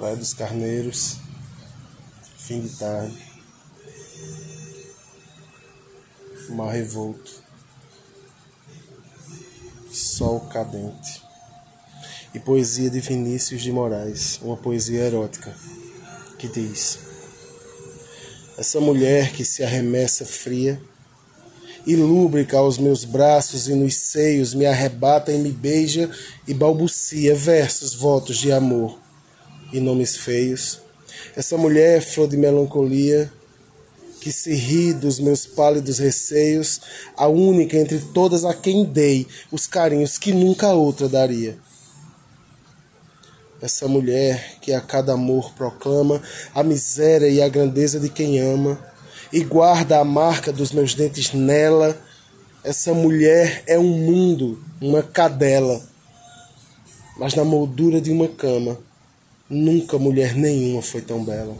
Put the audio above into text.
Praia dos Carneiros, fim de tarde, mar revolto, sol cadente. E poesia de Vinícius de Moraes, uma poesia erótica, que diz: Essa mulher que se arremessa fria e lúbrica aos meus braços e nos seios me arrebata e me beija e balbucia versos, votos de amor e nomes feios. Essa mulher é flor de melancolia que se ri dos meus pálidos receios, a única entre todas a quem dei os carinhos que nunca outra daria. Essa mulher que a cada amor proclama a miséria e a grandeza de quem ama e guarda a marca dos meus dentes nela. Essa mulher é um mundo, uma cadela, mas na moldura de uma cama Nunca mulher nenhuma foi tão bela.